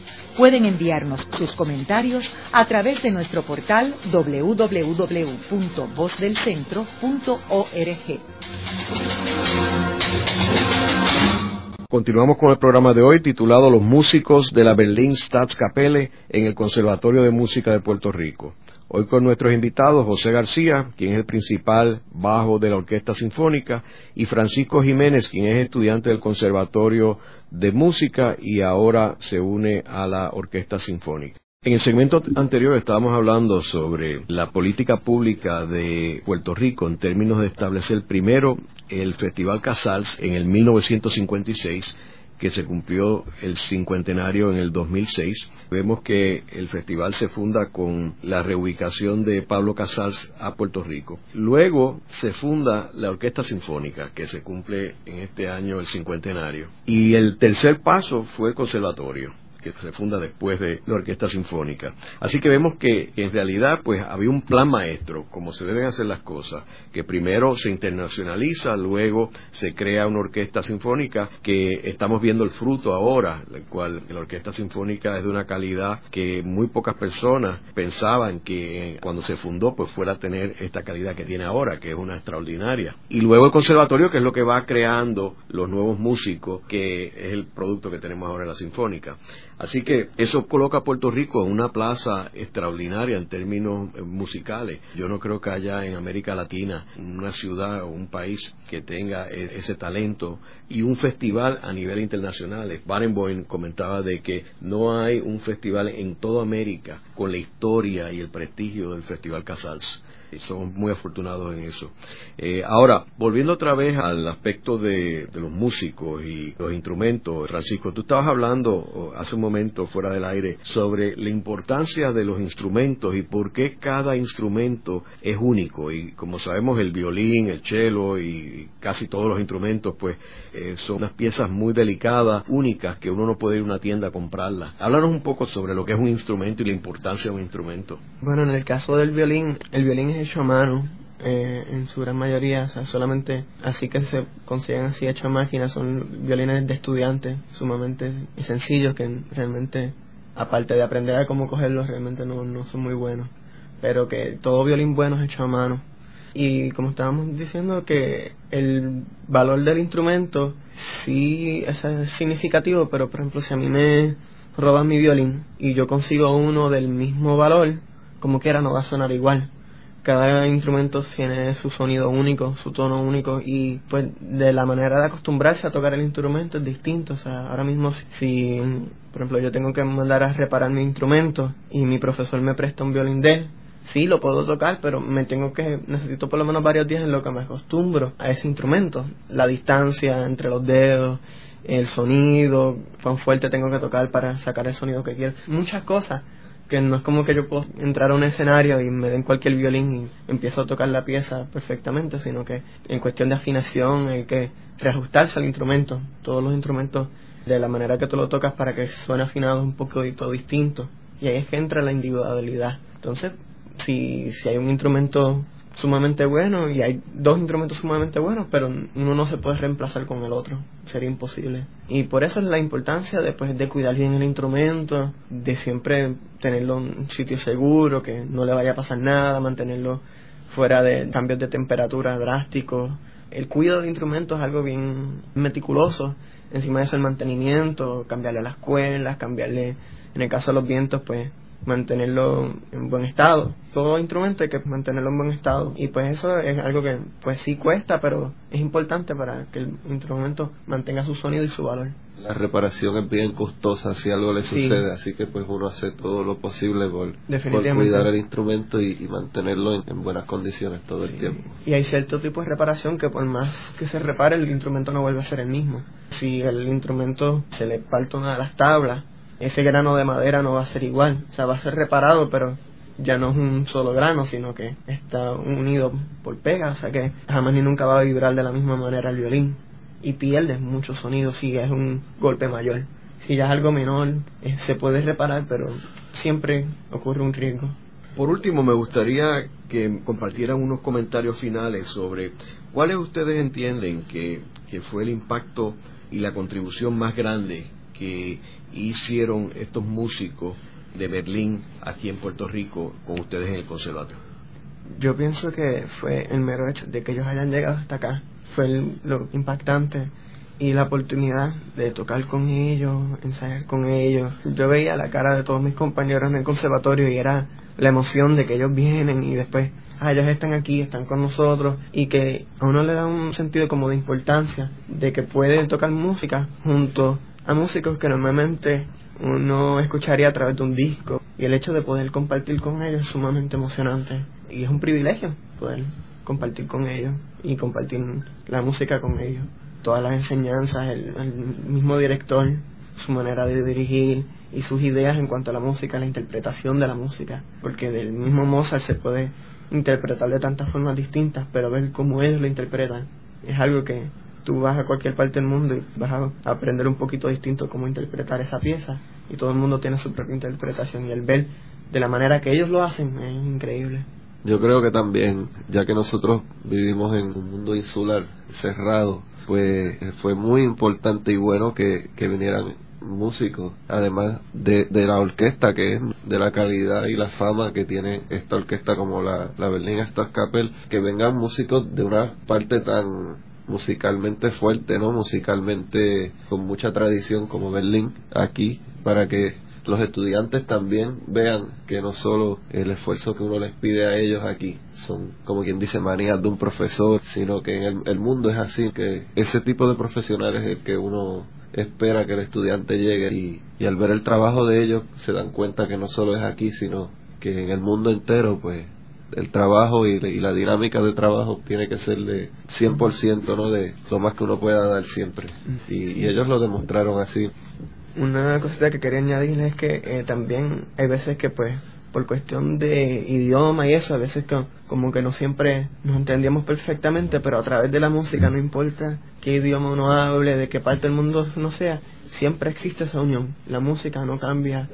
Pueden enviarnos sus comentarios a través de nuestro portal www.vozdelcentro.org. Continuamos con el programa de hoy titulado Los músicos de la Berlin Staatskapelle en el Conservatorio de Música de Puerto Rico. Hoy con nuestros invitados José García, quien es el principal bajo de la Orquesta Sinfónica, y Francisco Jiménez, quien es estudiante del Conservatorio de Música y ahora se une a la Orquesta Sinfónica. En el segmento anterior estábamos hablando sobre la política pública de Puerto Rico en términos de establecer primero el Festival Casals en el 1956 que se cumplió el cincuentenario en el 2006. Vemos que el festival se funda con la reubicación de Pablo Casals a Puerto Rico. Luego se funda la Orquesta Sinfónica, que se cumple en este año el cincuentenario. Y el tercer paso fue el conservatorio que se funda después de la Orquesta Sinfónica. Así que vemos que en realidad pues había un plan maestro, como se deben hacer las cosas, que primero se internacionaliza, luego se crea una orquesta sinfónica que estamos viendo el fruto ahora, la cual la Orquesta Sinfónica es de una calidad que muy pocas personas pensaban que cuando se fundó pues fuera a tener esta calidad que tiene ahora, que es una extraordinaria. Y luego el conservatorio, que es lo que va creando los nuevos músicos, que es el producto que tenemos ahora en la Sinfónica. Así que eso coloca a Puerto Rico en una plaza extraordinaria en términos eh, musicales. Yo no creo que haya en América Latina una ciudad o un país que tenga e, ese talento y un festival a nivel internacional. Barenboim comentaba de que no hay un festival en toda América con la historia y el prestigio del Festival Casals somos muy afortunados en eso. Eh, ahora, volviendo otra vez al aspecto de, los músicos y los instrumentos, Francisco, tú estabas hablando hace un momento fuera del aire sobre la importancia de los instrumentos y por qué cada instrumento es único. Y como sabemos, el violín, el cello y casi todos los instrumentos, pues eh, son unas piezas muy delicadas, únicas, que uno no puede ir a una tienda a comprarlas. Háblanos un poco sobre lo que es un instrumento y la importancia de un instrumento. Bueno, en el caso del violín, el violín es hecho a mano eh, en su gran mayoría, o sea, solamente así que se consiguen así hecho a máquina, son violines de estudiantes sumamente sencillos que realmente, aparte de aprender a cómo cogerlos, realmente no, no son muy buenos, pero que todo violín bueno es hecho a mano. Y como estábamos diciendo que el valor del instrumento sí es significativo, pero por ejemplo si a mí me roban mi violín y yo consigo uno del mismo valor, como quiera no va a sonar igual cada instrumento tiene su sonido único, su tono único y pues de la manera de acostumbrarse a tocar el instrumento es distinto. O sea, ahora mismo si, por ejemplo yo tengo que mandar a reparar mi instrumento y mi profesor me presta un violín de él, sí lo puedo tocar, pero me tengo que, necesito por lo menos varios días en lo que me acostumbro a ese instrumento. La distancia entre los dedos, el sonido, cuán fuerte tengo que tocar para sacar el sonido que quiero. Muchas cosas que no es como que yo puedo entrar a un escenario y me den cualquier violín y empiezo a tocar la pieza perfectamente, sino que en cuestión de afinación hay que reajustarse al instrumento. Todos los instrumentos de la manera que tú lo tocas para que suene afinado un poquito distinto. Y ahí es que entra la individualidad. Entonces, si, si hay un instrumento sumamente bueno y hay dos instrumentos sumamente buenos, pero uno no se puede reemplazar con el otro, sería imposible. Y por eso es la importancia de, de cuidar bien el instrumento, de siempre tenerlo en un sitio seguro, que no le vaya a pasar nada, mantenerlo fuera de cambios de temperatura drásticos. El cuidado del instrumento es algo bien meticuloso, encima de eso el mantenimiento, cambiarle las cuerdas, cambiarle, en el caso de los vientos, pues mantenerlo en buen estado. Todo instrumento hay que mantenerlo en buen estado y pues eso es algo que pues sí cuesta, pero es importante para que el instrumento mantenga su sonido y su valor. La reparación es bien costosa si algo le sucede, así que pues uno hace todo lo posible por, cuidar el instrumento y, mantenerlo en, buenas condiciones todo el tiempo. Y hay cierto tipo de reparación que por más que se repare el instrumento no vuelve a ser el mismo. Si el instrumento se le parte una de las tablas ese grano de madera no va a ser igual, o sea, va a ser reparado, pero ya no es un solo grano, sino que está unido por pega, o sea que jamás ni nunca va a vibrar de la misma manera el violín y pierde mucho sonido si es un golpe mayor. Si ya es algo menor, eh, se puede reparar, pero siempre ocurre un riesgo. Por último, me gustaría que compartieran unos comentarios finales sobre cuáles ustedes entienden que, que fue el impacto y la contribución más grande que hicieron estos músicos de Berlín aquí en Puerto Rico con ustedes en el conservatorio? Yo pienso que fue el mero hecho de que ellos hayan llegado hasta acá, fue lo impactante y la oportunidad de tocar con ellos, ensayar con ellos. Yo veía la cara de todos mis compañeros en el conservatorio y era la emoción de que ellos vienen y después, ah, ellos están aquí, están con nosotros y que a uno le da un sentido como de importancia de que pueden tocar música junto a músicos que normalmente uno escucharía a través de un disco y el hecho de poder compartir con ellos es sumamente emocionante y es un privilegio poder compartir con ellos y compartir la música con ellos. Todas las enseñanzas el, mismo director su manera de dirigir y sus ideas en cuanto a la música la interpretación de la música porque del mismo Mozart se puede interpretar de tantas formas distintas pero ver cómo ellos lo interpretan es algo que tú vas a cualquier parte del mundo y vas a aprender un poquito distinto cómo interpretar esa pieza y todo el mundo tiene su propia interpretación y el ver de la manera que ellos lo hacen es increíble. Yo creo que también, ya que nosotros vivimos en un mundo insular, cerrado, pues fue muy importante y bueno que, que vinieran músicos, además de, de, la orquesta, que es de la calidad y la fama que tiene esta orquesta como la, la Berlin Staatskapelle, que vengan músicos de una parte tan musicalmente fuerte, ¿no? Musicalmente con mucha tradición como Berlín aquí para que los estudiantes también vean que no solo el esfuerzo que uno les pide a ellos aquí son como quien dice manías de un profesor, sino que en el, mundo es así, que ese tipo de profesionales es el que uno espera que el estudiante llegue y, y al ver el trabajo de ellos se dan cuenta que no solo es aquí, sino que en el mundo entero pues el trabajo y, la dinámica de trabajo tiene que ser de 100%, ¿no? De lo más que uno pueda dar siempre. Y, ellos lo demostraron así. Una cosita que quería añadir es que eh, también hay veces que, pues, por cuestión de idioma y eso, a veces como que no siempre nos entendíamos perfectamente, pero a través de la música, no importa qué idioma uno hable, de qué parte del mundo no sea, siempre existe esa unión. La música no cambia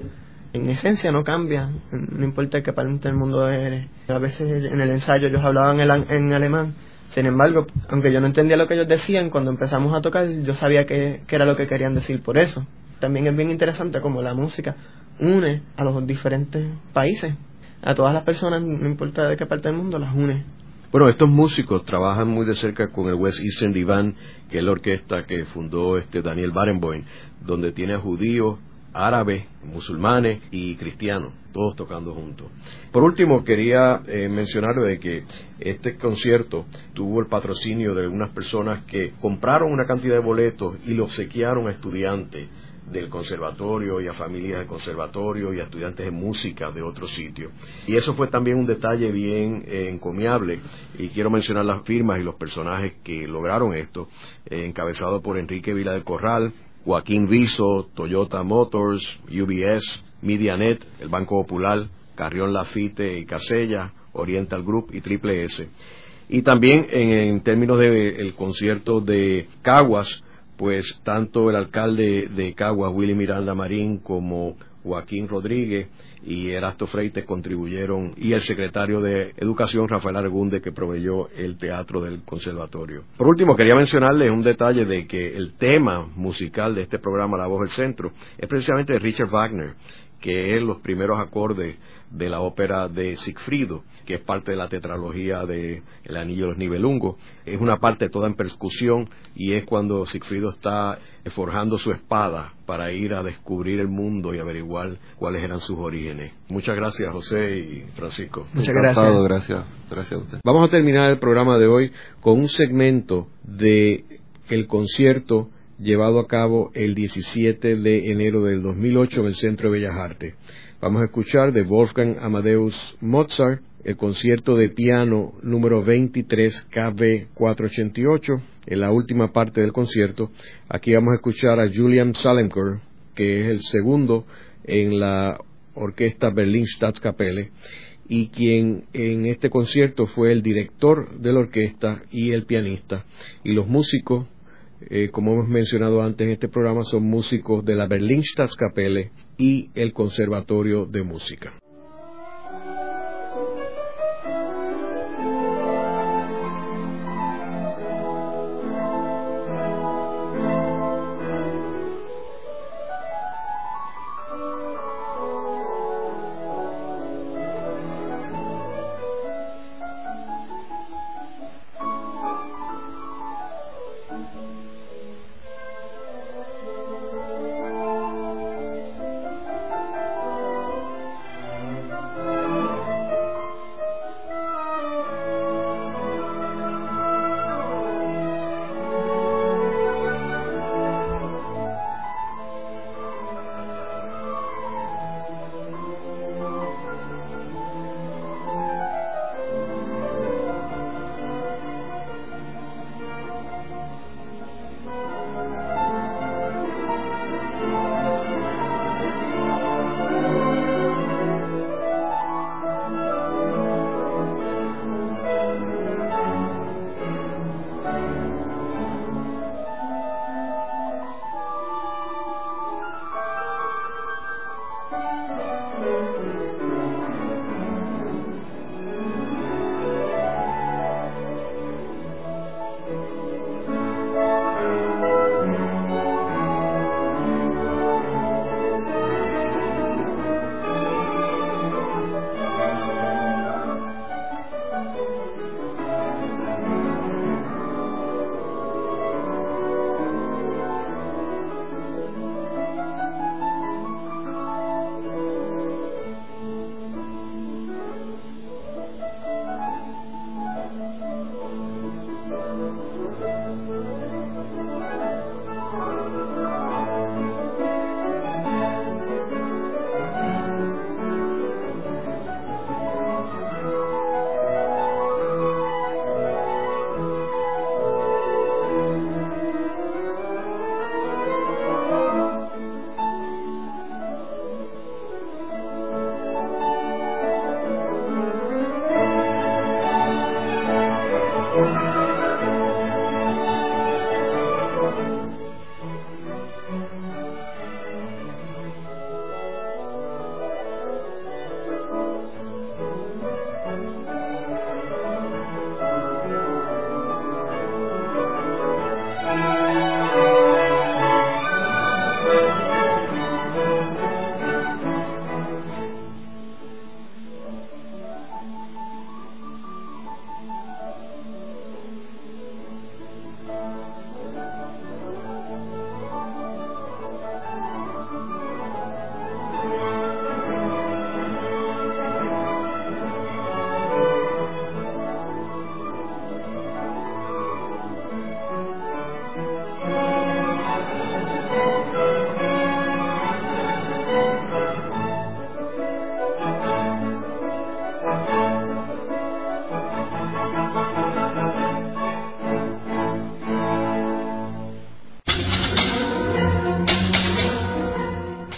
en esencia no cambia, no importa qué parte del mundo eres. A veces en el ensayo ellos hablaban en, alemán, sin embargo, aunque yo no entendía lo que ellos decían, cuando empezamos a tocar yo sabía que, era lo que querían decir por eso. También es bien interesante como la música une a los diferentes países, a todas las personas, no importa de qué parte del mundo, las une. Bueno, estos músicos trabajan muy de cerca con el West Eastern Divan, que es la orquesta que fundó este Daniel Barenboim, donde tiene a judíos, árabes, musulmanes y cristianos, todos tocando juntos. Por último, quería eh, de que este concierto tuvo el patrocinio de algunas personas que compraron una cantidad de boletos y los obsequiaron a estudiantes del conservatorio y a familias del conservatorio y a estudiantes de música de otros sitios. Y eso fue también un detalle bien eh, encomiable y quiero mencionar las firmas y los personajes que lograron esto, eh, encabezado por Enrique Vila del Corral, Joaquín Viso, Toyota Motors, UBS, Medianet, el Banco Popular, Carrión Lafite y Casella, Oriental Group y Triple S. Y también en, términos del concierto de Caguas, pues tanto el alcalde de Caguas, Willy Miranda Marín, como Joaquín Rodríguez y Erasto Freites contribuyeron, y el secretario de Educación, Rafael Argunde, que proveyó el teatro del conservatorio. Por último, quería mencionarles un detalle de que el tema musical de este programa, La Voz del Centro, es precisamente de Richard Wagner, que es los primeros acordes de la ópera de Sigfrido, que es parte de la tetralogía de El Anillo de los Nibelungos. Es una parte toda en percusión y es cuando Sigfrido está forjando su espada para ir a descubrir el mundo y averiguar cuáles eran sus orígenes. Muchas gracias, José y Francisco. Muchas gracias. gracias. Gracias a usted. Vamos a terminar el programa de hoy con un segmento de el concierto llevado a cabo el 17 de enero del 2008 en el Centro de Bellas Artes. Vamos a escuchar de Wolfgang Amadeus Mozart el concierto de piano número 23 KB 488 en la última parte del concierto. Aquí vamos a escuchar a Julian Salemker, que es el segundo en la orquesta Berlin Staatskapelle y quien en este concierto fue el director de la orquesta y el pianista. Y los músicos eh, como hemos mencionado antes en este programa, son músicos de la Berlin Staatskapelle y el Conservatorio de Música.